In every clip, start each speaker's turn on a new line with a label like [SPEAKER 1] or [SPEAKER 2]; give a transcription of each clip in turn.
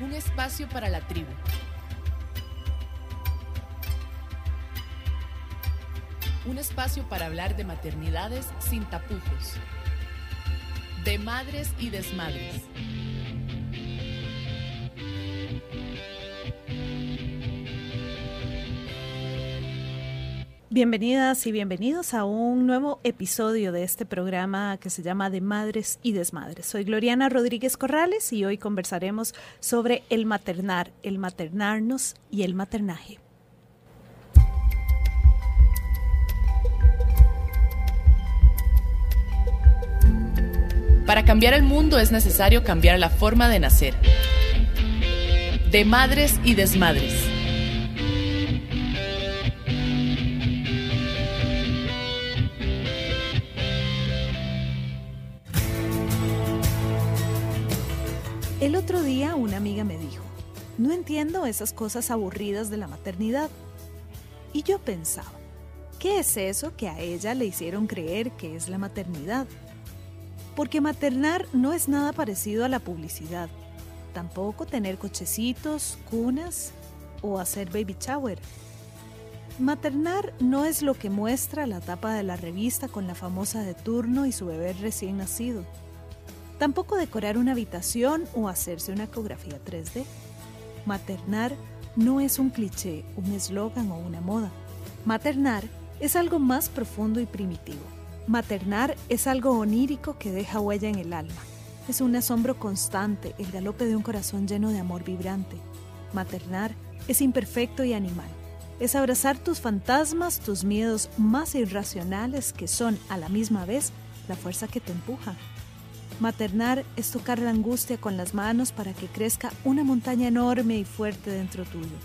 [SPEAKER 1] un espacio para la tribu. Un espacio para hablar de maternidades sin tapujos, de madres y desmadres.
[SPEAKER 2] Bienvenidas y bienvenidos a un nuevo episodio de este programa que se llama De Madres y Desmadres. Soy Gloriana Rodríguez Corrales y hoy conversaremos sobre el maternar, el maternarnos y el maternaje.
[SPEAKER 1] Para cambiar el mundo es necesario cambiar la forma de nacer. De Madres y Desmadres.
[SPEAKER 2] El otro día una amiga me dijo, no entiendo esas cosas aburridas de la maternidad. Y yo pensaba, ¿qué es eso que a ella le hicieron creer que es la maternidad? Porque maternar no es nada parecido a la publicidad, tampoco tener cochecitos, cunas o hacer baby shower. Maternar no es lo que muestra la tapa de la revista con la famosa de turno y su bebé recién nacido. Tampoco decorar una habitación o hacerse una ecografía 3D. Maternar no es un cliché, un eslogan o una moda. Maternar es algo más profundo y primitivo. Maternar es algo onírico que deja huella en el alma. Es un asombro constante, el galope de un corazón lleno de amor vibrante. Maternar es imperfecto y animal. Es abrazar tus fantasmas, tus miedos más irracionales que son a la misma vez la fuerza que te empuja. Maternar es tocar la angustia con las manos para que crezca una montaña enorme y fuerte dentro tuyo.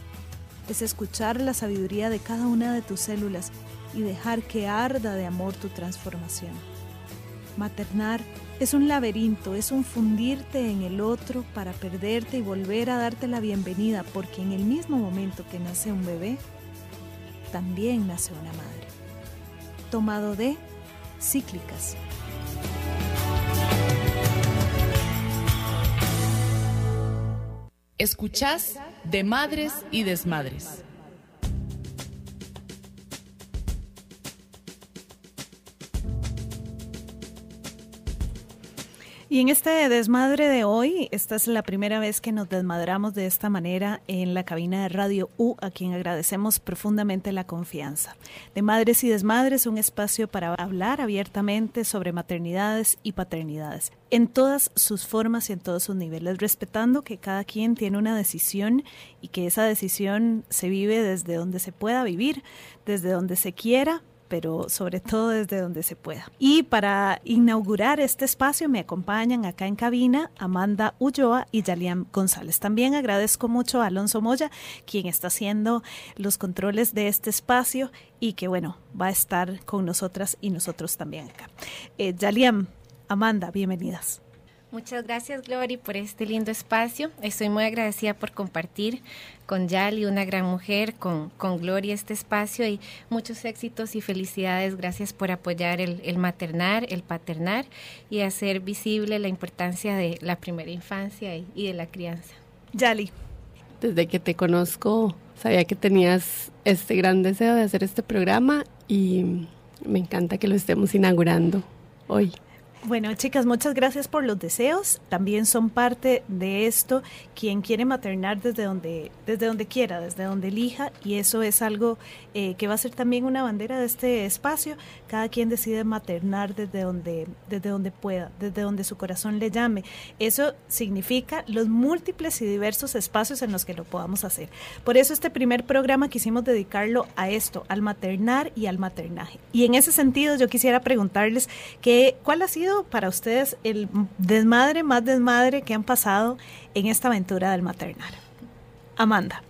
[SPEAKER 2] Es escuchar la sabiduría de cada una de tus células y dejar que arda de amor tu transformación. Maternar es un laberinto, es un fundirte en el otro para perderte y volver a darte la bienvenida, porque en el mismo momento que nace un bebé, también nace una madre. Tomado de cíclicas.
[SPEAKER 1] Escuchás de Madres y Desmadres.
[SPEAKER 2] Y en este desmadre de hoy, esta es la primera vez que nos desmadramos de esta manera en la cabina de Radio U, a quien agradecemos profundamente la confianza. De Madres y Desmadres, un espacio para hablar abiertamente sobre maternidades y paternidades, en todas sus formas y en todos sus niveles, respetando que cada quien tiene una decisión y que esa decisión se vive desde donde se pueda vivir, desde donde se quiera, pero sobre todo desde donde se pueda. Y para inaugurar este espacio me acompañan acá en cabina Amanda Ulloa y Yaliam González. También agradezco mucho a Alonso Moya, quien está haciendo los controles de este espacio y que bueno, va a estar con nosotras y nosotros también acá. Eh, Amanda, bienvenidas.
[SPEAKER 3] Muchas gracias, Glory, por este lindo espacio. Estoy muy agradecida por compartir con Yali, una gran mujer, con, con Gloria este espacio y muchos éxitos y felicidades. Gracias por apoyar el, el maternar, el paternar y hacer visible la importancia de la primera infancia y, y de la crianza.
[SPEAKER 2] Yali.
[SPEAKER 4] Desde que te conozco, sabía que tenías este gran deseo de hacer este programa y me encanta que lo estemos inaugurando hoy.
[SPEAKER 2] Bueno, chicas, muchas gracias por los deseos. También son parte de esto quien quiere maternar desde donde, desde donde quiera, desde donde elija, y eso es algo eh, que va a ser también una bandera de este espacio. Cada quien decide maternar desde donde, desde donde pueda, desde donde su corazón le llame. Eso significa los múltiples y diversos espacios en los que lo podamos hacer. Por eso este primer programa quisimos dedicarlo a esto, al maternar y al maternaje. Y en ese sentido yo quisiera preguntarles que, cuál ha sido para ustedes el desmadre más desmadre que han pasado en esta aventura del maternar? Amanda.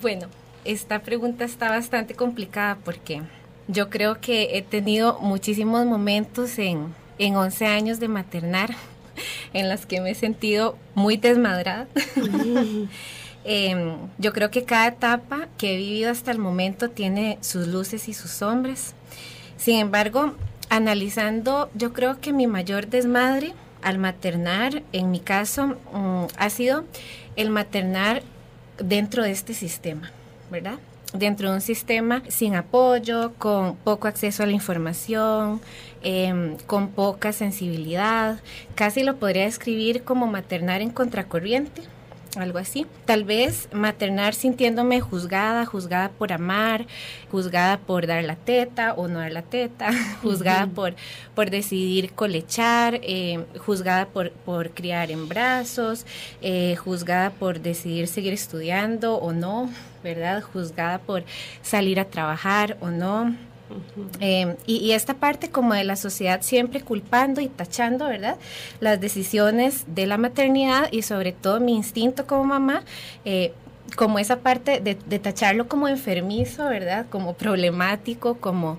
[SPEAKER 3] Bueno, esta pregunta está bastante complicada porque yo creo que he tenido muchísimos momentos en, en 11 años de maternar en las que me he sentido muy desmadrada. eh, yo creo que cada etapa que he vivido hasta el momento tiene sus luces y sus sombras. Sin embargo, analizando, yo creo que mi mayor desmadre al maternar, en mi caso, mm, ha sido el maternar dentro de este sistema, ¿verdad? Dentro de un sistema sin apoyo, con poco acceso a la información, em, con poca sensibilidad. Casi lo podría describir como maternar en contracorriente, algo así. Tal vez maternar sintiéndome juzgada, juzgada por amar, juzgada por dar la teta o no dar la teta, juzgada por, por decidir colechar, eh, juzgada por, por criar en brazos, eh, juzgada por decidir seguir estudiando o no, ¿verdad? Juzgada por salir a trabajar o no Em, y, esta parte como de la sociedad siempre culpando y tachando, ¿verdad? Las decisiones de la maternidad y sobre todo mi instinto como mamá. Eh, como esa parte de, tacharlo como enfermizo, ¿verdad? Como problemático, como,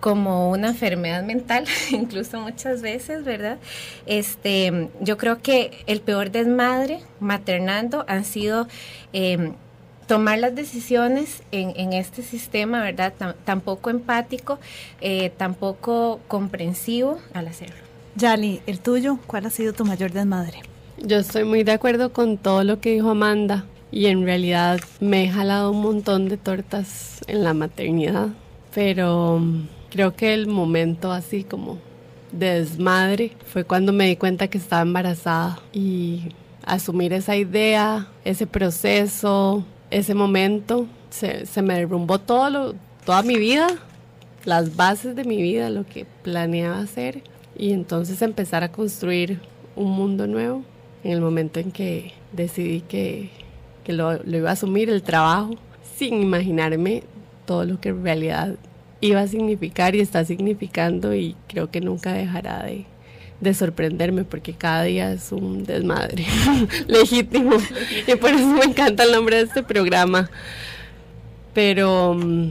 [SPEAKER 3] como una enfermedad mental, incluso muchas veces, ¿verdad? Este, yo creo que el peor desmadre maternando han sido eh, tomar las decisiones en, este sistema, ¿verdad? tampoco empático, eh, tampoco comprensivo al hacerlo.
[SPEAKER 2] Yali, el tuyo, ¿cuál ha sido tu mayor desmadre?
[SPEAKER 4] Yo estoy muy de acuerdo con todo lo que dijo Amanda y en realidad me he jalado un montón de tortas en la maternidad, pero mm, creo que el momento así como de desmadre fue cuando me di cuenta que estaba embarazada y asumir esa idea, ese proceso, ese momento se, se me derrumbó todo lo, toda mi vida, las bases de mi vida, lo que planeaba hacer y entonces empezar a construir un mundo nuevo en el momento en que decidí que, que lo, lo, iba a asumir el trabajo sin imaginarme todo lo que en realidad iba a significar y está significando y creo que nunca dejará de, de sorprenderme porque cada día es un desmadre legítimo y por eso me encanta el nombre de este programa. Pero mm,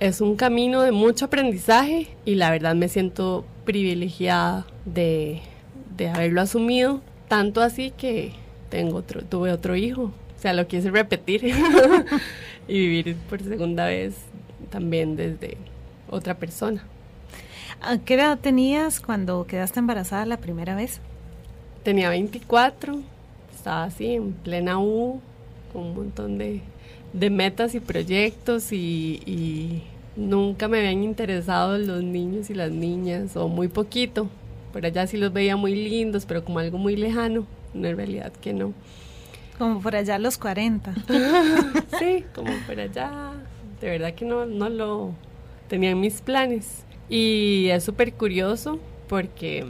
[SPEAKER 4] es un camino de mucho aprendizaje y la verdad me siento privilegiada de, de haberlo asumido, tanto así que tengo otro, tuve otro hijo, o sea, lo quise repetir y vivir por segunda vez también desde otra persona.
[SPEAKER 2] ¿Qué edad tenías cuando quedaste embarazada la primera vez?
[SPEAKER 4] Tenía 24, estaba así en plena U, con un montón de, metas y proyectos y, nunca me habían interesado los niños y las niñas, o muy poquito. Por allá sí los veía muy lindos, pero como algo muy lejano, en realidad que no.
[SPEAKER 2] Como por allá los 40.
[SPEAKER 4] sí, como por allá. De verdad que no, no lo tenía en mis planes. Y es súper curioso porque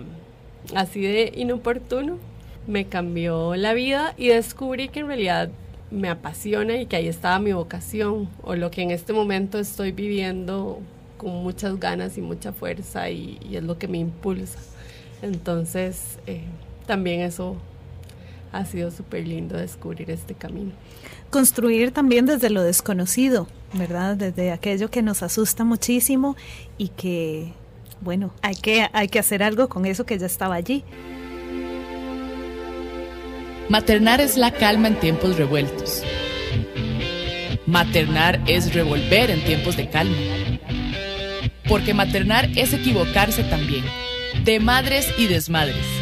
[SPEAKER 4] así de inoportuno me cambió la vida y descubrí que en realidad me apasiona y que ahí estaba mi vocación o lo que en este momento estoy viviendo con muchas ganas y mucha fuerza y, es lo que me impulsa. Entonces, eh, también eso ha sido súper lindo descubrir este camino.
[SPEAKER 2] Construir también desde lo desconocido, ¿verdad? Desde aquello que nos asusta muchísimo y que, bueno, hay que, hay que hacer algo con eso que ya estaba allí.
[SPEAKER 1] Maternar es la calma en tiempos revueltos. Maternar es revolver en tiempos de calma. Porque maternar es equivocarse también, de madres y desmadres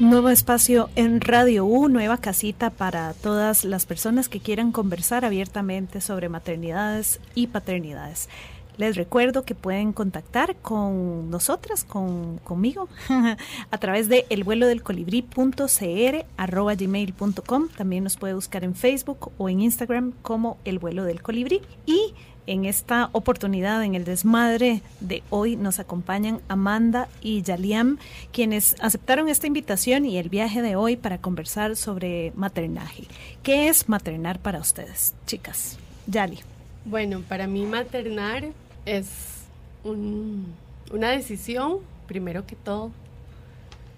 [SPEAKER 2] Nuevo espacio en Radio U, nueva casita para todas las personas que quieran conversar abiertamente sobre maternidades y paternidades. Les recuerdo que pueden contactar con nosotras, con, conmigo, a través de elvuelodelcolibrí.cr.gmail.com. También nos puede buscar en Facebook o en Instagram como El Vuelo del Colibrí. Y en esta oportunidad, en el desmadre de hoy, nos acompañan Amanda y Yaliam, quienes aceptaron esta invitación y el viaje de hoy para conversar sobre maternaje. ¿Qué es maternar para ustedes, chicas? Yali.
[SPEAKER 4] Bueno, para mí maternar es una decisión, primero que todo,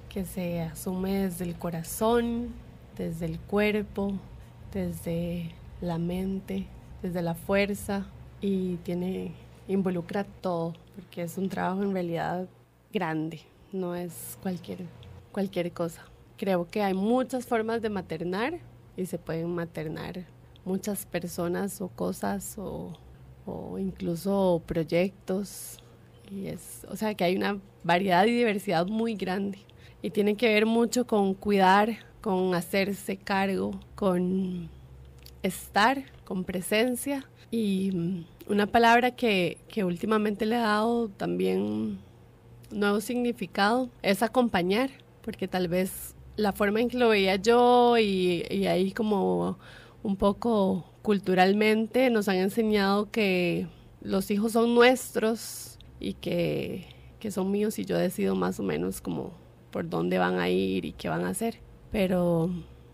[SPEAKER 4] que se asume desde el corazón, desde el cuerpo, desde la mente, desde la fuerza, y tiene involucra todo, porque es un trabajo en realidad grande, no es cualquier, cualquier cosa. Creo que hay muchas formas de maternar y se pueden maternar muchas personas o cosas o, o incluso proyectos y es, o sea, que hay una variedad y diversidad muy grande. Y tiene que ver mucho con cuidar, con hacerse cargo, con estar, con presencia. Y mm, una palabra que, que últimamente le ha dado también nuevo significado es acompañar, porque tal vez la forma en que lo veía yo y, y ahí como un poco culturalmente nos han enseñado que los hijos son nuestros y que, que son míos y yo decido más o menos como por dónde van a ir y qué van a hacer. Pero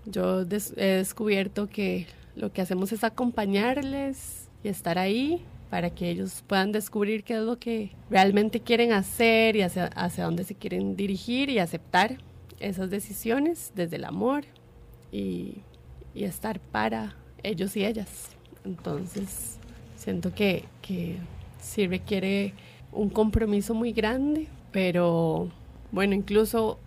[SPEAKER 4] yo he descubierto que lo que hacemos es acompañarles y estar ahí para que ellos puedan descubrir qué es lo que realmente quieren hacer y hacia, hacia dónde se quieren dirigir y aceptar esas decisiones desde el amor y, y estar para ellos y ellas. Entonces, siento que, que sí requiere un compromiso muy grande, pero bueno, incluso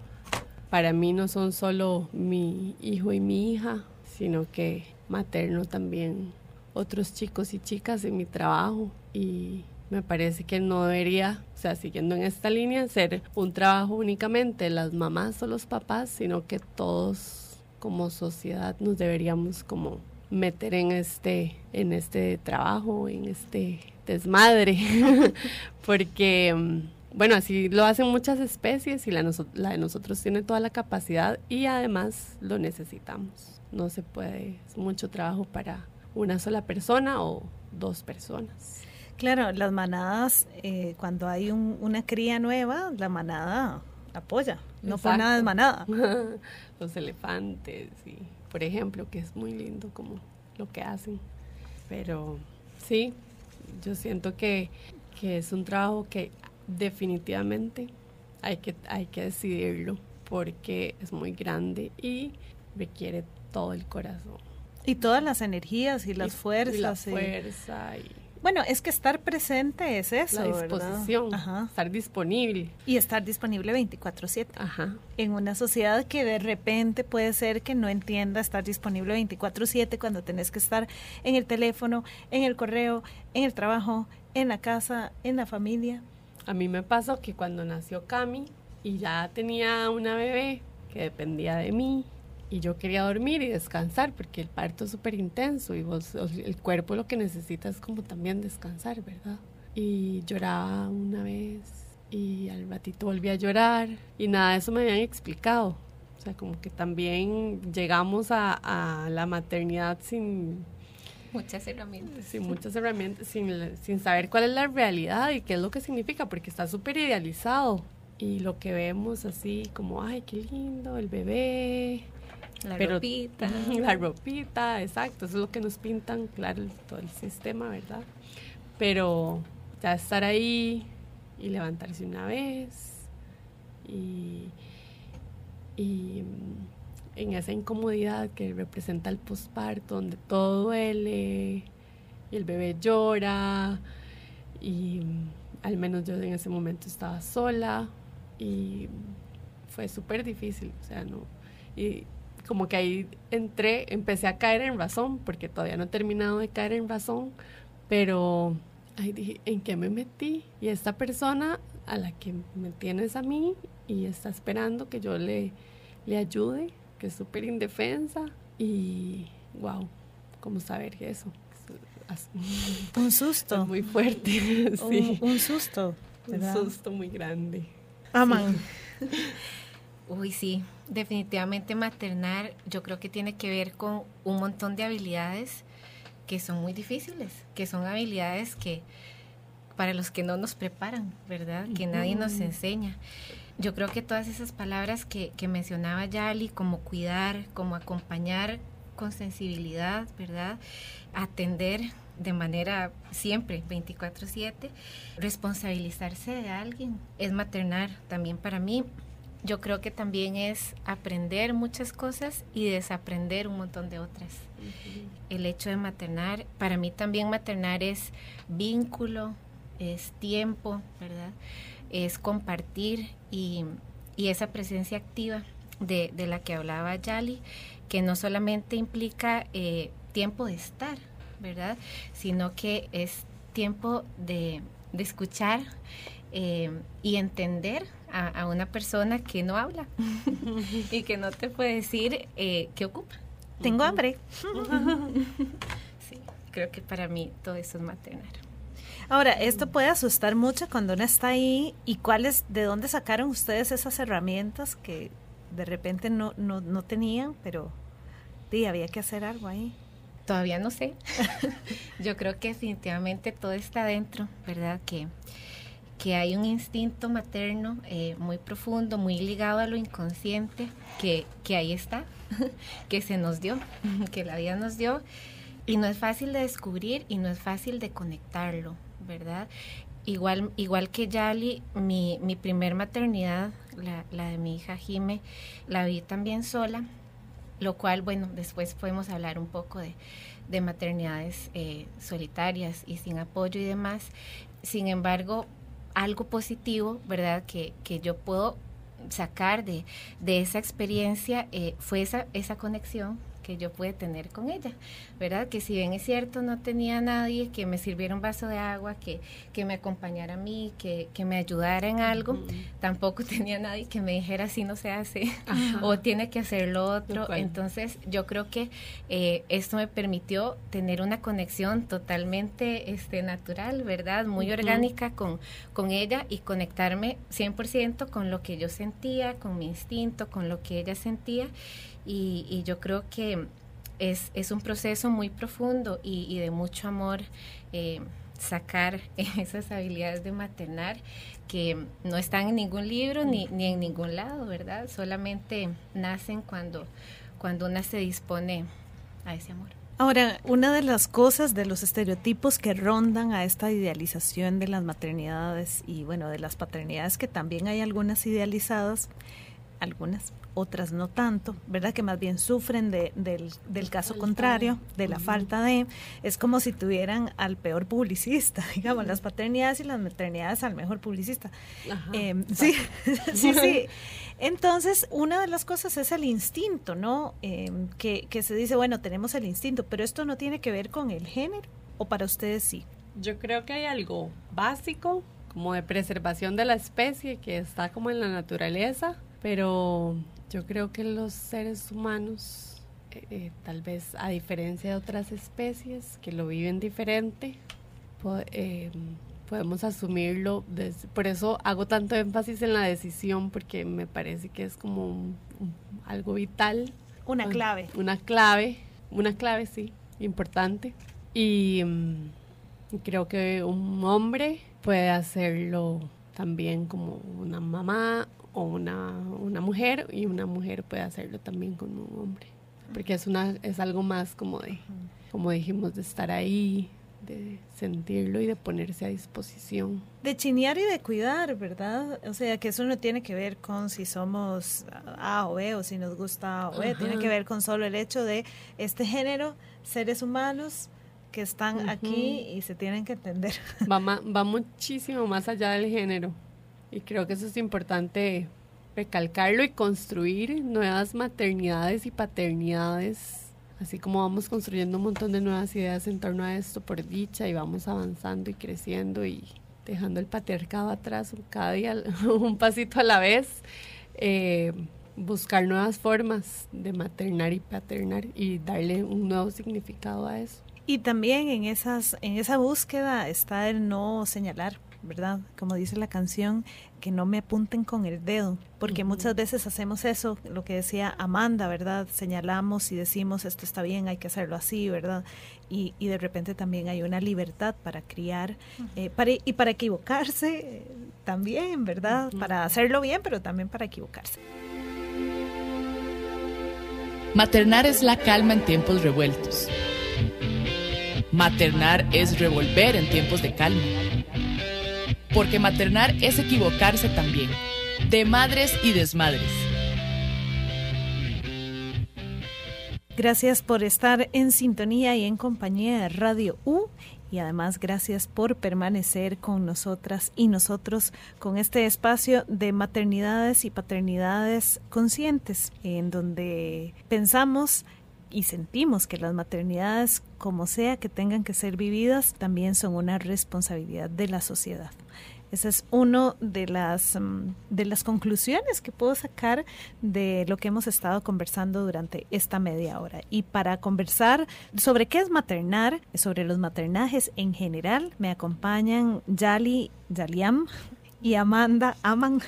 [SPEAKER 4] para mí no son solo mi hijo y mi hija, sino que materno también otros chicos y chicas en mi trabajo y me parece que no debería, o sea, siguiendo en esta línea, ser un trabajo únicamente las mamás o los papás, sino que todos como sociedad nos deberíamos como meter en este, en este trabajo, en este desmadre, porque, mm, bueno, así lo hacen muchas especies y la, la de nosotros tiene toda la capacidad y además lo necesitamos. No se puede, es mucho trabajo para una sola persona o dos personas.
[SPEAKER 2] Claro, las manadas, eh, cuando hay una cría nueva, la manada apoya, no por nada es manada.
[SPEAKER 4] Los elefantes, y, por ejemplo, que es muy lindo como lo que hacen. Pero sí, yo siento que, que es un trabajo que definitivamente hay que, hay que decidirlo porque es muy grande y requiere todo el corazón.
[SPEAKER 2] Y todas las energías y las fuerzas.
[SPEAKER 4] Y la fuerza. Y...
[SPEAKER 2] Bueno, es que estar presente es eso.
[SPEAKER 4] La disposición, estar disponible.
[SPEAKER 2] Y estar disponible 24/7. Ajá. En una sociedad que de repente puede ser que no entienda estar disponible 24/7 cuando tenés que estar en el teléfono, en el correo, en el trabajo, en la casa, en la familia.
[SPEAKER 4] A mí me pasó que cuando nació Cami y ya tenía una bebé que dependía de mí, y yo quería dormir y descansar porque el parto es súper intenso y vos, el cuerpo lo que necesita es como también descansar, ¿verdad? Y lloraba una vez y al ratito volví a llorar y nada de eso me habían explicado. O sea, como que también llegamos a, a la maternidad sin...
[SPEAKER 3] Muchas herramientas.
[SPEAKER 4] Sin muchas herramientas, sin, sin saber cuál es la realidad y qué es lo que significa, porque está súper idealizado. Y lo que vemos así como, ay, qué lindo, el bebé,
[SPEAKER 3] la ropita.
[SPEAKER 4] La ropita, exacto. Eso es lo que nos pintan, claro, todo el sistema, ¿verdad? Pero ya estar ahí y levantarse una vez y, y mm, en esa incomodidad que representa el posparto, donde todo duele y el bebé llora y mm, al menos yo en ese momento estaba sola y fue súper difícil, o sea, no. Y como que ahí entré, empecé a caer en razón, porque todavía no he terminado de caer en razón, pero ahí dije, ¿en qué me metí? Y esta persona a la que me tienes a mí y está esperando que yo le, le ayude, que es súper indefensa y wow, ¿cómo saber eso?
[SPEAKER 2] Un susto.
[SPEAKER 4] muy fuerte, sí.
[SPEAKER 2] Un, susto.
[SPEAKER 4] Un susto muy grande.
[SPEAKER 2] Aman.
[SPEAKER 3] Uy, sí, definitivamente maternar yo creo que tiene que ver con un montón de habilidades que son muy difíciles, que son habilidades que para los que no nos preparan, ¿verdad? Que nadie nos enseña. Yo creo que todas esas palabras que, que mencionaba Yali, como cuidar, como acompañar con sensibilidad, ¿verdad? Atender de manera siempre 24/7, responsabilizarse de alguien, es maternar también para mí yo creo que también es aprender muchas cosas y desaprender un montón de otras. El hecho de maternar, para mí también maternar es vínculo, es tiempo, ¿verdad? Es compartir y, esa presencia activa de, la que hablaba Yali, que no solamente implica eh, tiempo de estar, ¿verdad? Sino que es tiempo de, de escuchar eh, y entender a, una persona que no habla y que no te puede decir eh, qué ocupa.
[SPEAKER 2] Tengo hambre.
[SPEAKER 3] sí, creo que para mí todo eso es maternar.
[SPEAKER 2] Ahora, esto puede asustar mucho cuando uno está ahí y cuáles, de dónde sacaron ustedes esas herramientas que de repente no, no, no tenían, pero sí, había que hacer algo ahí.
[SPEAKER 3] Todavía no sé. Yo creo que definitivamente todo está dentro, ¿verdad? Que, que hay un instinto materno eh, muy profundo, muy ligado a lo inconsciente, que, que ahí está, que se nos dio, que la vida nos dio. Y no es fácil de descubrir y no es fácil de conectarlo, ¿verdad? Igual, igual que Yali, mi, mi primer maternidad, la, la de mi hija Jime, la vi también sola, lo cual, bueno, después podemos hablar un poco de, de maternidades eh, solitarias y sin apoyo y demás. Sin embargo, algo positivo, ¿verdad? Que, que yo puedo sacar de, de esa experiencia eh, fue esa, esa conexión que yo pude tener con ella, ¿verdad? Que si bien es cierto, no tenía nadie que me sirviera un vaso de agua, que, que me acompañara a mí, que, que me ayudara en algo, tampoco tenía nadie que me dijera así no se hace o tiene que hacer lo otro. Entonces yo creo que eh, esto me permitió tener una conexión totalmente este, natural, ¿verdad? Muy orgánica con, con ella y conectarme 100% con lo que yo sentía, con mi instinto, con lo que ella sentía y, yo creo que es, es, un proceso muy profundo y, de mucho amor eh, sacar esas habilidades de maternar que no están en ningún libro ni, ni en ningún lado, ¿verdad? Solamente nacen cuando, cuando una se dispone a ese amor.
[SPEAKER 2] Ahora, una de las cosas de los estereotipos que rondan a esta idealización de las maternidades y bueno, de las paternidades, que también hay algunas idealizadas, algunas, otras no tanto, ¿verdad? Que más bien sufren de, del, del caso contrario, de la falta de, es como si tuvieran al peor publicista, digamos, las paternidades y las maternidades al mejor publicista. Em, sí, sí, sí. Entonces, una de las cosas es el instinto, ¿no? Que, que se dice, bueno, tenemos el instinto, pero esto no tiene que ver con el género, o para ustedes sí.
[SPEAKER 4] Yo creo que hay algo básico, como de preservación de la especie, que está como en la naturaleza, pero yo creo que los seres humanos, eh, eh, tal vez a diferencia de otras especies que lo viven diferente, em, podemos asumirlo. por eso hago tanto énfasis en la decisión, porque me parece que es como algo vital.
[SPEAKER 2] Una clave.
[SPEAKER 4] Una clave, una clave, sí, importante. Y mm, creo que un hombre puede hacerlo también como una mamá o una, una mujer y una mujer puede hacerlo también con un hombre porque es una es algo más como de como dijimos de estar ahí de sentirlo y de ponerse a disposición.
[SPEAKER 2] De chinear y de cuidar, ¿verdad? O sea, que eso no tiene que ver con si somos A o B o si nos gusta A o B, tiene que ver con solo el hecho de este género, seres humanos que están aquí y se tienen que entender.
[SPEAKER 4] Va, va muchísimo más allá del género. Y creo que eso es importante recalcarlo y construir nuevas maternidades y paternidades, así como vamos construyendo un montón de nuevas ideas en torno a esto por dicha y vamos avanzando y creciendo y dejando el patriarcado atrás cada día un pasito a la vez. Eh, buscar nuevas formas de maternar y paternar y darle un nuevo significado a eso.
[SPEAKER 2] Y también en esas en esa búsqueda está el no señalar ¿verdad? Como dice la canción, que no me apunten con el dedo, porque muchas veces hacemos eso, lo que decía Amanda, ¿verdad? Señalamos y decimos esto está bien, hay que hacerlo así, ¿verdad? Y, y de repente también hay una libertad para criar eh, para, y para equivocarse eh, también, ¿verdad? Para hacerlo bien, pero también para equivocarse.
[SPEAKER 1] Maternar es la calma en tiempos revueltos. Maternar es revolver en tiempos de calma porque maternar es equivocarse también, de madres y desmadres.
[SPEAKER 2] Gracias por estar en sintonía y en compañía de Radio U y además gracias por permanecer con nosotras y nosotros con este espacio de maternidades y paternidades conscientes en donde pensamos y sentimos que las maternidades, como sea que tengan que ser vividas, también son una responsabilidad de la sociedad. Esa es una de las, mm, de las conclusiones que puedo sacar de lo que hemos estado conversando durante esta media hora. Y para conversar sobre qué es maternar, sobre los maternajes en general, me acompañan Yali, Yaliam, y Amanda aman.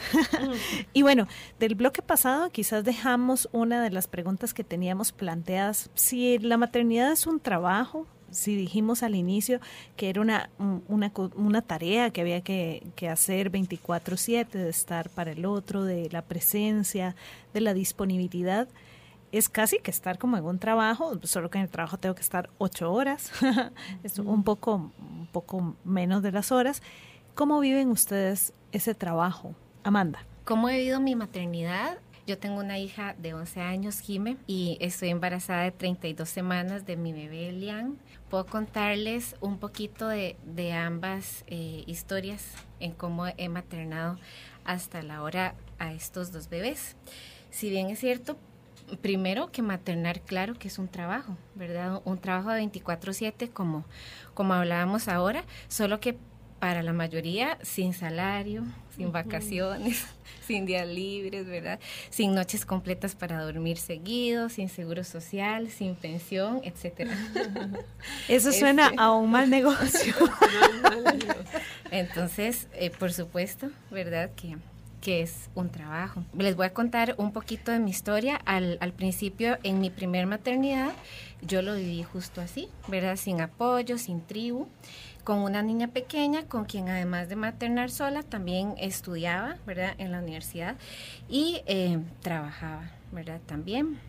[SPEAKER 2] y bueno, del bloque pasado quizás dejamos una de las preguntas que teníamos planteadas. Si la maternidad es un trabajo, si dijimos al inicio que era una, una, una tarea que había que, que hacer 24/7, de estar para el otro, de la presencia, de la disponibilidad, es casi que estar como en un trabajo, solo que en el trabajo tengo que estar ocho horas, es un poco, un poco menos de las horas. ¿Cómo viven ustedes ese trabajo? Amanda.
[SPEAKER 3] ¿Cómo he vivido mi maternidad? Yo tengo una hija de 11 años, Jime, y estoy embarazada de 32 semanas de mi bebé Elian. Puedo contarles un poquito de, ambas eh, historias en cómo he maternado hasta la hora a estos dos bebés. Si bien es cierto, primero que maternar, claro que es un trabajo, ¿verdad? Un trabajo de 24/7 como, como hablábamos ahora, solo que para la mayoría sin salario, sin vacaciones, sin días libres, ¿verdad? Sin noches completas para dormir seguido, sin seguro social, sin pensión, etcétera.
[SPEAKER 2] Eso suena este a un mal negocio.
[SPEAKER 3] Entonces, eh, por supuesto, ¿verdad? Que que es un trabajo. Les voy a contar un poquito de mi historia. Al, al, principio, en mi primer maternidad, yo lo viví justo así, ¿verdad? Sin apoyo, sin tribu con una niña pequeña con quien además de maternar sola también estudiaba, ¿verdad? En la universidad y eh, trabajaba, ¿verdad? También.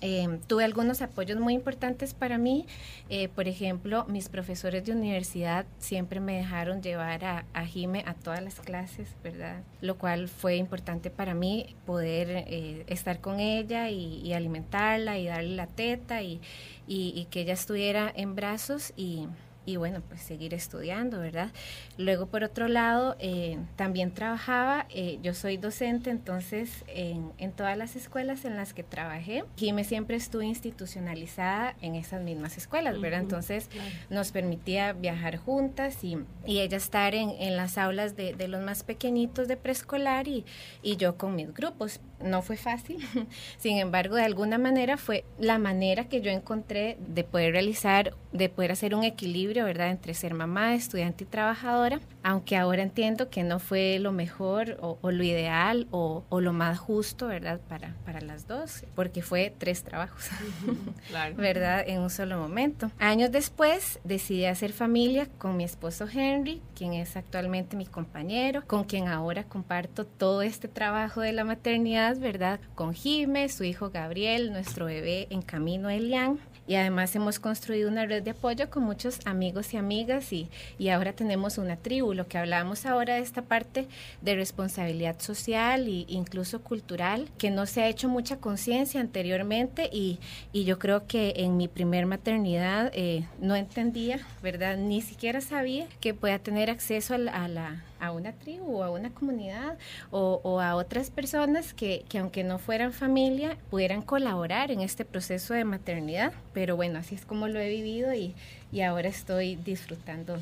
[SPEAKER 3] Eh, tuve algunos apoyos muy importantes para mí. Eh, por ejemplo, mis profesores de universidad siempre me dejaron llevar a, a Jime a todas las clases, ¿verdad? Lo cual fue importante para mí poder estar con ella y, alimentarla y darle la teta y, y que ella estuviera en brazos y y bueno, pues seguir estudiando, ¿verdad? Luego, por otro lado, eh, también trabajaba, eh, yo soy docente, entonces en, en, todas las escuelas en las que trabajé, Jime siempre estuve institucionalizada en esas mismas escuelas, ¿verdad? Entonces nos permitía viajar juntas y, y ella estar en, en las aulas de, de, los más pequeñitos de preescolar y, y yo con mis grupos. No fue fácil, sin embargo, de alguna manera fue la manera que yo encontré de poder realizar, de poder hacer un equilibrio ¿verdad?, entre ser mamá, estudiante y trabajadora, aunque ahora entiendo que no fue lo mejor o, lo ideal o, lo más justo, ¿verdad?, para, para las dos, porque fue tres trabajos, ¿verdad?, en un solo momento. Años después decidí hacer familia con mi esposo Henry, quien es actualmente mi compañero, con quien ahora comparto todo este trabajo de la maternidad, ¿verdad?, con Jime, su hijo Gabriel, nuestro bebé en camino Elian, y además hemos construido una red de apoyo con muchos amigos y amigas y, y ahora tenemos una tribu, lo que hablábamos ahora de esta parte de responsabilidad social e incluso cultural, que no se ha hecho mucha conciencia anteriormente y, y, yo creo que en mi primer maternidad eh, no entendía, ¿verdad? Ni siquiera sabía que pueda tener acceso a la una tribu o a una comunidad o, a otras personas que, que, aunque no fueran familia pudieran colaborar en este proceso de maternidad. Pero bueno, así es como lo he vivido y, y ahora estoy disfrutando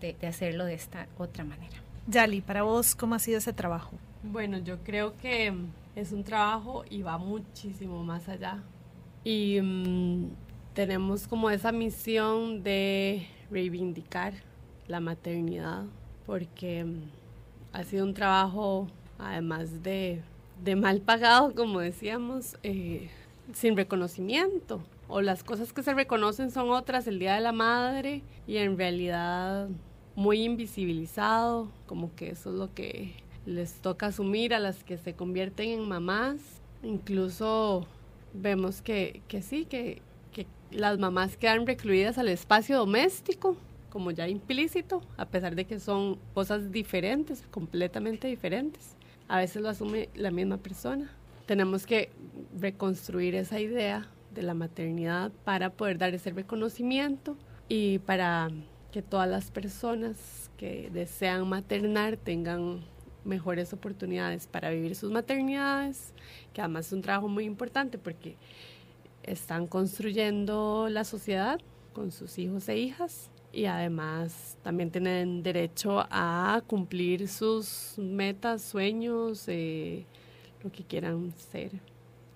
[SPEAKER 3] de, de hacerlo de esta otra manera.
[SPEAKER 2] Yali, para vos, ¿cómo ha sido ese trabajo?
[SPEAKER 4] Bueno, yo creo que es un trabajo y va muchísimo más allá. Y mm, tenemos como esa misión de reivindicar la maternidad porque mm, ha sido un trabajo, además de, mal pagado, como decíamos, eh, sin reconocimiento. O las cosas que se reconocen son otras, el Día de la Madre, y en realidad muy invisibilizado, como que eso es lo que les toca asumir a las que se convierten en mamás. Incluso vemos que, que sí, que, que las mamás quedan recluidas al espacio doméstico como ya implícito, a pesar de que son cosas diferentes, completamente diferentes. A veces lo asume la misma persona. Tenemos que reconstruir esa idea de la maternidad para poder dar ese reconocimiento y para que todas las personas que desean maternar tengan mejores oportunidades para vivir sus maternidades, que además es un trabajo muy importante porque están construyendo la sociedad con sus hijos e hijas y además también tienen derecho a cumplir sus metas, sueños, eh, lo que quieran ser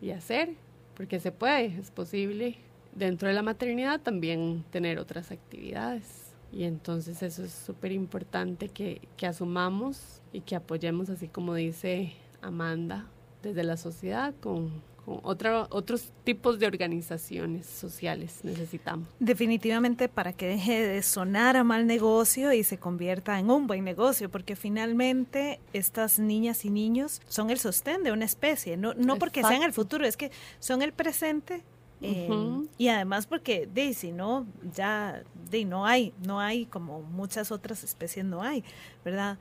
[SPEAKER 4] y hacer, porque se puede, es posible dentro de la maternidad también tener otras actividades. Y entonces eso es súper importante que, que asumamos y que apoyemos, así como dice Amanda, desde la sociedad con otros tipos de organizaciones sociales necesitamos.
[SPEAKER 2] Definitivamente para que deje de sonar a mal negocio y se convierta en un buen negocio, porque finalmente estas niñas y niños son el sostén de una especie, no, no porque sean el futuro, es que son el presente. Eh, y además porque de si no ya de no hay no hay como muchas otras especies no hay verdad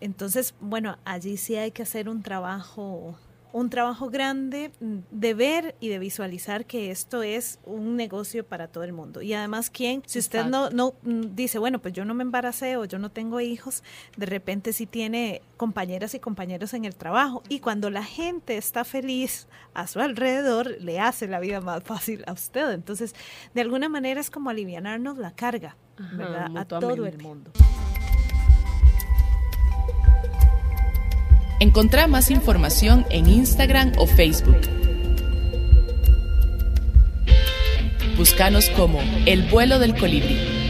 [SPEAKER 2] entonces bueno allí sí hay que hacer un trabajo un trabajo grande mm, de ver y de visualizar que esto es un negocio para todo el mundo. Y además, ¿quién? Si usted no, no mm, dice, bueno, pues yo no me embaracé o yo no tengo hijos, de repente sí tiene compañeras y compañeros en el trabajo. Y cuando la gente está feliz a su alrededor, le hace la vida más fácil a usted. Entonces, de alguna manera es como alivianarnos la carga, ¿verdad? A todo el mundo.
[SPEAKER 1] Encontrá más información en Instagram o Facebook. Búscanos como El vuelo del colibrí.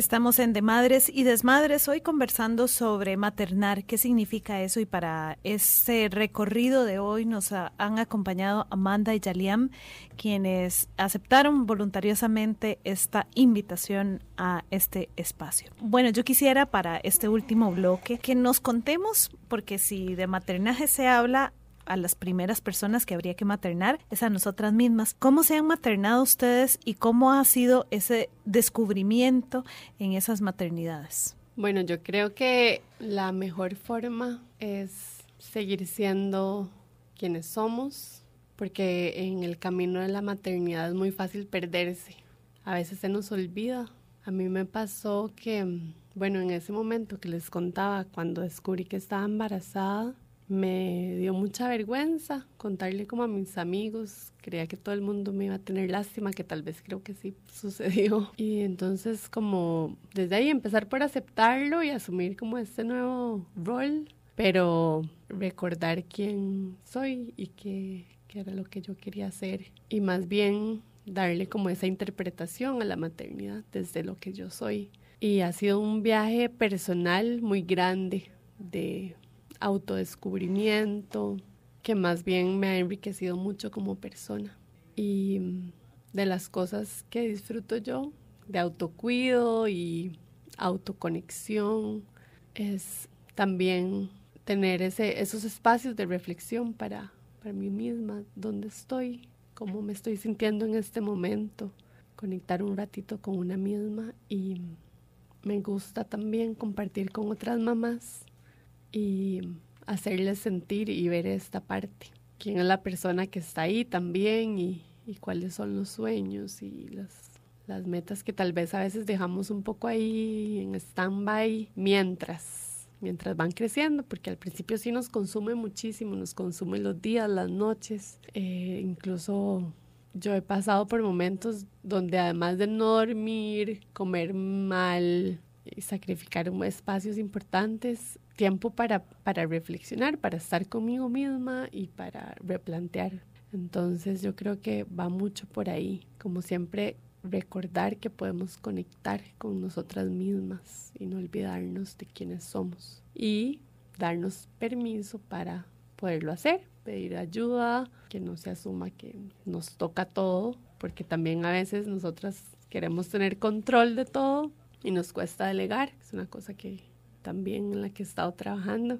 [SPEAKER 2] Estamos en De Madres y Desmadres hoy conversando sobre maternar, qué significa eso y para ese recorrido de hoy nos han acompañado Amanda y Yaliam, quienes aceptaron voluntariosamente esta invitación a este espacio. Bueno, yo quisiera para este último bloque que nos contemos, porque si de maternaje se habla, a las primeras personas que habría que maternar es a nosotras mismas. ¿Cómo se han maternado ustedes y cómo ha sido ese descubrimiento en esas maternidades?
[SPEAKER 4] Bueno, yo creo que la mejor forma es seguir siendo quienes somos, porque en el camino de la maternidad es muy fácil perderse. A veces se nos olvida. A mí me pasó que, bueno, en ese momento que les contaba, cuando descubrí que estaba embarazada, me dio mucha vergüenza contarle como a mis amigos. Creía que todo el mundo me iba a tener lástima, que tal vez creo que sí sucedió. Y entonces como desde ahí empezar por aceptarlo y asumir como este nuevo rol, pero recordar quién soy y qué, qué era lo que yo quería hacer. Y más bien darle como esa interpretación a la maternidad desde lo que yo soy. Y ha sido un viaje personal muy grande de autodescubrimiento, que más bien me ha enriquecido mucho como persona. Y mm, de las cosas que disfruto yo, de autocuido y autoconexión, es también tener ese, esos espacios de reflexión para, para mí misma, dónde estoy, cómo me estoy sintiendo en este momento, conectar un ratito con una misma y me gusta también compartir con otras mamás y hacerles sentir y ver esta parte. Quién es la persona que está ahí también y, cuáles son los sueños y las, metas que tal vez a veces dejamos un poco ahí en stand-by mientras, mientras van creciendo, porque al principio sí nos consume muchísimo, nos consume los días, las noches, eh, incluso yo he pasado por momentos donde además de no dormir, comer mal, y sacrificar espacios importantes, tiempo para, para reflexionar, para estar conmigo misma y para replantear. Entonces yo creo que va mucho por ahí, como siempre recordar que podemos conectar con nosotras mismas y no olvidarnos de quiénes somos. Y darnos permiso para poderlo hacer, pedir ayuda, que no se asuma que nos toca todo, porque también a veces nosotras queremos tener control de todo y nos cuesta delegar, es una cosa que también en la que he estado trabajando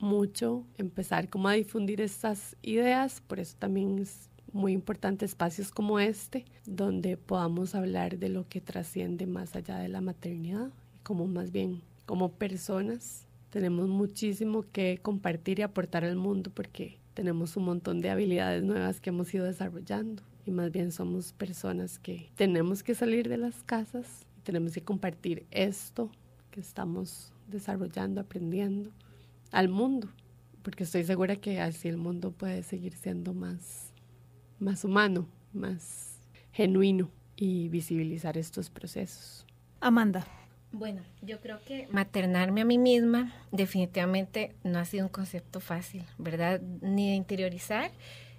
[SPEAKER 4] mucho, empezar como a difundir estas ideas, por eso también es muy importante espacios como este, donde podamos hablar de lo que trasciende más allá de la maternidad, como más bien como personas tenemos muchísimo que compartir y aportar al mundo porque tenemos un montón de habilidades nuevas que hemos ido desarrollando. Y más bien somos personas que tenemos que salir de las casas, tenemos que compartir esto que estamos desarrollando, aprendiendo al mundo, porque estoy segura que así el mundo puede seguir siendo más, más humano, más genuino y visibilizar estos procesos.
[SPEAKER 2] Amanda.
[SPEAKER 3] Bueno, yo creo que maternarme a mí misma definitivamente no ha sido un concepto fácil, ¿verdad? Ni de interiorizar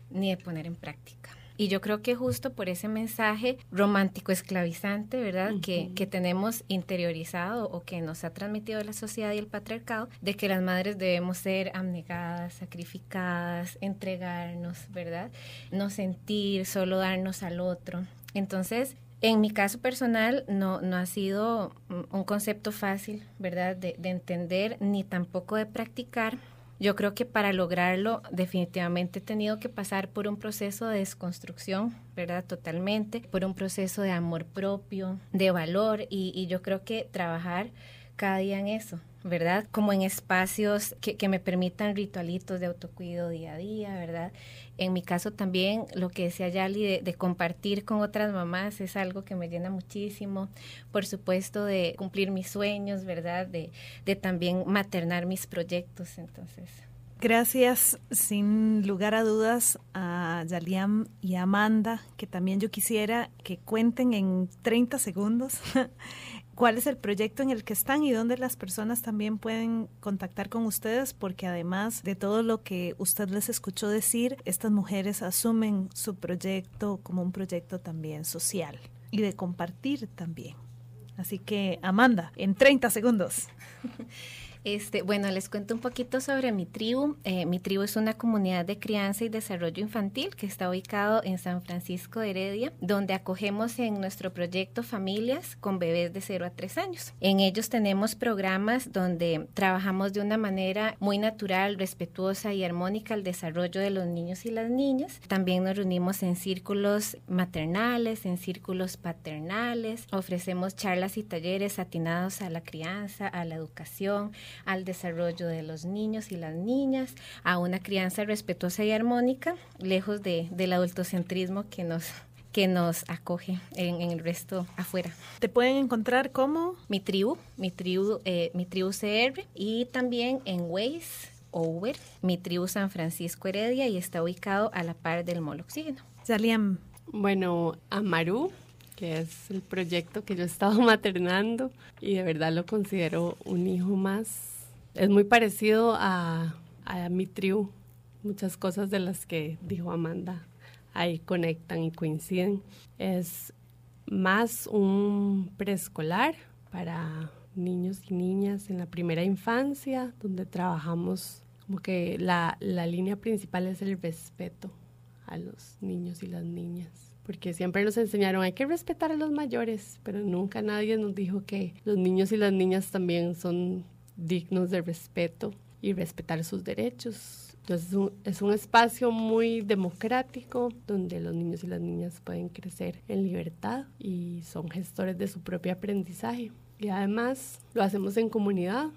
[SPEAKER 3] ni de poner en práctica. Y yo creo que justo por ese mensaje romántico esclavizante, ¿verdad? que, que, tenemos interiorizado o que nos ha transmitido la sociedad y el patriarcado, de que las madres debemos ser abnegadas, sacrificadas, entregarnos, ¿verdad? No sentir, solo darnos al otro. Entonces, en mi caso personal no, no ha sido un concepto fácil, ¿verdad?, de, de, entender ni tampoco de practicar. Yo creo que para lograrlo definitivamente he tenido que pasar por un proceso de desconstrucción, ¿verdad? Totalmente, por un proceso de amor propio, de valor y, y yo creo que trabajar cada día en eso, ¿verdad? Como en espacios que, me permitan ritualitos de autocuido día a día, ¿verdad? En mi caso también lo que decía Yali de, de, compartir con otras mamás es algo que me llena muchísimo. Por supuesto de cumplir mis sueños, ¿verdad? De, de también maternar mis proyectos, entonces.
[SPEAKER 2] Gracias, sin lugar a dudas, a Yaliam y a Amanda, que también yo quisiera que cuenten en 30 segundos cuál es el proyecto en el que están y dónde las personas también pueden contactar con ustedes, porque además de todo lo que usted les escuchó decir, estas mujeres asumen su proyecto como un proyecto también social y de compartir también. Así que, Amanda, en 30 segundos.
[SPEAKER 3] Este, bueno, les cuento un poquito sobre mi tribu. Eh, mi tribu es una comunidad de crianza y desarrollo infantil que está ubicado en San Francisco de Heredia, donde acogemos en nuestro proyecto familias con bebés de 0 a 3 años. En ellos tenemos programas donde trabajamos de una manera muy natural, respetuosa y armónica el desarrollo de los niños y las niñas. También nos reunimos en círculos maternales, en círculos paternales. Ofrecemos charlas y talleres atinados a la crianza, a la educación, al desarrollo de los niños y las niñas, a una crianza respetuosa y armónica, lejos de, del adultocentrismo que nos que nos acoge en, en, el resto afuera.
[SPEAKER 2] ¿Te pueden encontrar como?
[SPEAKER 3] Mi tribu, mi tribu, eh, mi tribu CR y también en Waze o Uber, mi tribu San Francisco Heredia y está ubicado a la par del Molo Oxígeno.
[SPEAKER 2] Saliam.
[SPEAKER 4] Bueno, Amaru, es el proyecto que yo he estado maternando y de verdad lo considero un hijo más. Es muy parecido a, a mi tribu. Muchas cosas de las que dijo Amanda ahí conectan y coinciden. Es más un preescolar para niños y niñas en la primera infancia, donde trabajamos como que la, la línea principal es el respeto a los niños y las niñas porque siempre nos enseñaron hay que respetar a los mayores, pero nunca nadie nos dijo que los niños y las niñas también son dignos de respeto y respetar sus derechos. Entonces es un, es un, espacio muy democrático donde los niños y las niñas pueden crecer en libertad y son gestores de su propio aprendizaje. Y además lo hacemos en comunidad.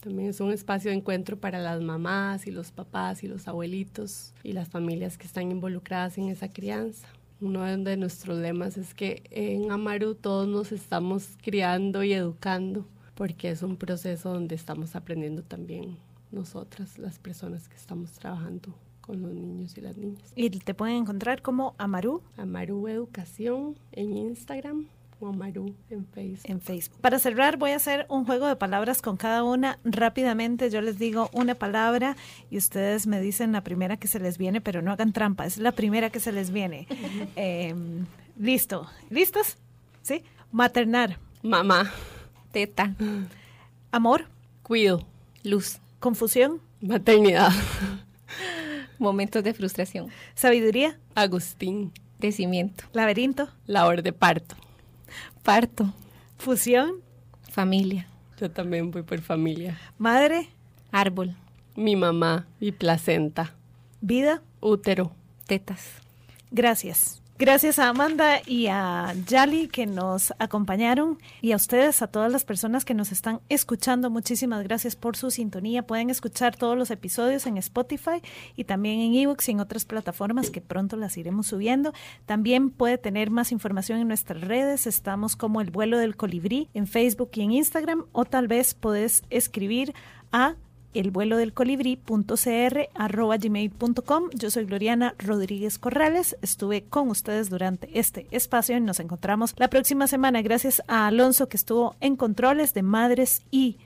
[SPEAKER 4] También es un espacio de encuentro para las mamás y los papás y los abuelitos y las familias que están involucradas en esa crianza. Uno de nuestros lemas es que en Amaru todos nos estamos criando y educando porque es un proceso donde estamos aprendiendo también nosotras, las personas que estamos trabajando con los niños y las niñas.
[SPEAKER 2] ¿Y te pueden encontrar como Amaru?
[SPEAKER 4] Amaru Educación en Instagram en Facebook.
[SPEAKER 2] En Facebook. Para cerrar voy a hacer un juego de palabras con cada una. Rápidamente yo les digo una palabra y ustedes me dicen la primera que se les viene, pero no hagan trampa, es la primera que se les viene. eh, listo. ¿Listos? ¿Sí? Maternar.
[SPEAKER 4] Mamá.
[SPEAKER 3] Teta.
[SPEAKER 2] Amor.
[SPEAKER 4] Cuido.
[SPEAKER 3] Luz.
[SPEAKER 2] Confusión.
[SPEAKER 4] Maternidad.
[SPEAKER 3] Momentos de frustración.
[SPEAKER 2] Sabiduría.
[SPEAKER 4] Agustín.
[SPEAKER 3] Crecimiento.
[SPEAKER 2] Laberinto.
[SPEAKER 4] Labor de parto.
[SPEAKER 3] Parto.
[SPEAKER 2] Fusión.
[SPEAKER 3] Familia.
[SPEAKER 4] Yo también voy por familia.
[SPEAKER 2] Madre.
[SPEAKER 3] Árbol.
[SPEAKER 4] Mi mamá. Mi placenta.
[SPEAKER 2] Vida.
[SPEAKER 4] Útero.
[SPEAKER 3] Tetas.
[SPEAKER 2] Gracias. Gracias a Amanda y a Yali que nos acompañaron y a ustedes, a todas las personas que nos están escuchando. Muchísimas gracias por su sintonía. Pueden escuchar todos los episodios en Spotify y también en ebooks y en otras plataformas que pronto las iremos subiendo. También puede tener más información en nuestras redes. Estamos como El Vuelo del Colibrí en Facebook y en Instagram o tal vez podés escribir a elvuelodelcolibrí.cr@gmail.com. Yo soy Gloriana Rodríguez Corrales. Estuve con ustedes durante este espacio y nos encontramos la próxima semana. Gracias a Alonso que estuvo en controles de Madres y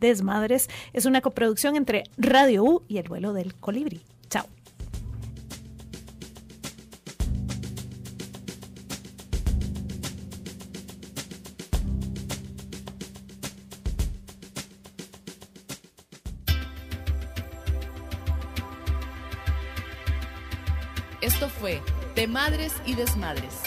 [SPEAKER 2] Desmadres. Es una coproducción entre Radio U y El vuelo del colibrí.
[SPEAKER 1] Fue De Madres y Desmadres